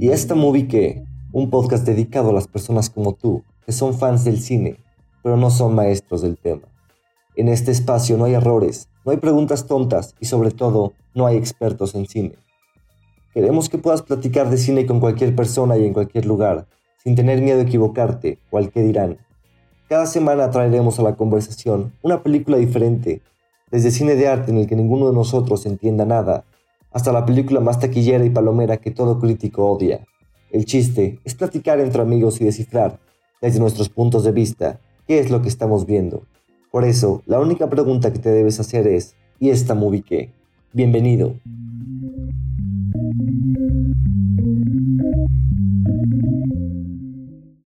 Y esta movie que, un podcast dedicado a las personas como tú, que son fans del cine, pero no son maestros del tema. En este espacio no hay errores, no hay preguntas tontas y sobre todo no hay expertos en cine. Queremos que puedas platicar de cine con cualquier persona y en cualquier lugar, sin tener miedo a equivocarte o al que dirán. Cada semana traeremos a la conversación una película diferente, desde cine de arte en el que ninguno de nosotros entienda nada, hasta la película más taquillera y palomera que todo crítico odia. El chiste es platicar entre amigos y descifrar, desde nuestros puntos de vista, qué es lo que estamos viendo. Por eso, la única pregunta que te debes hacer es, ¿y esta movie qué? Bienvenido.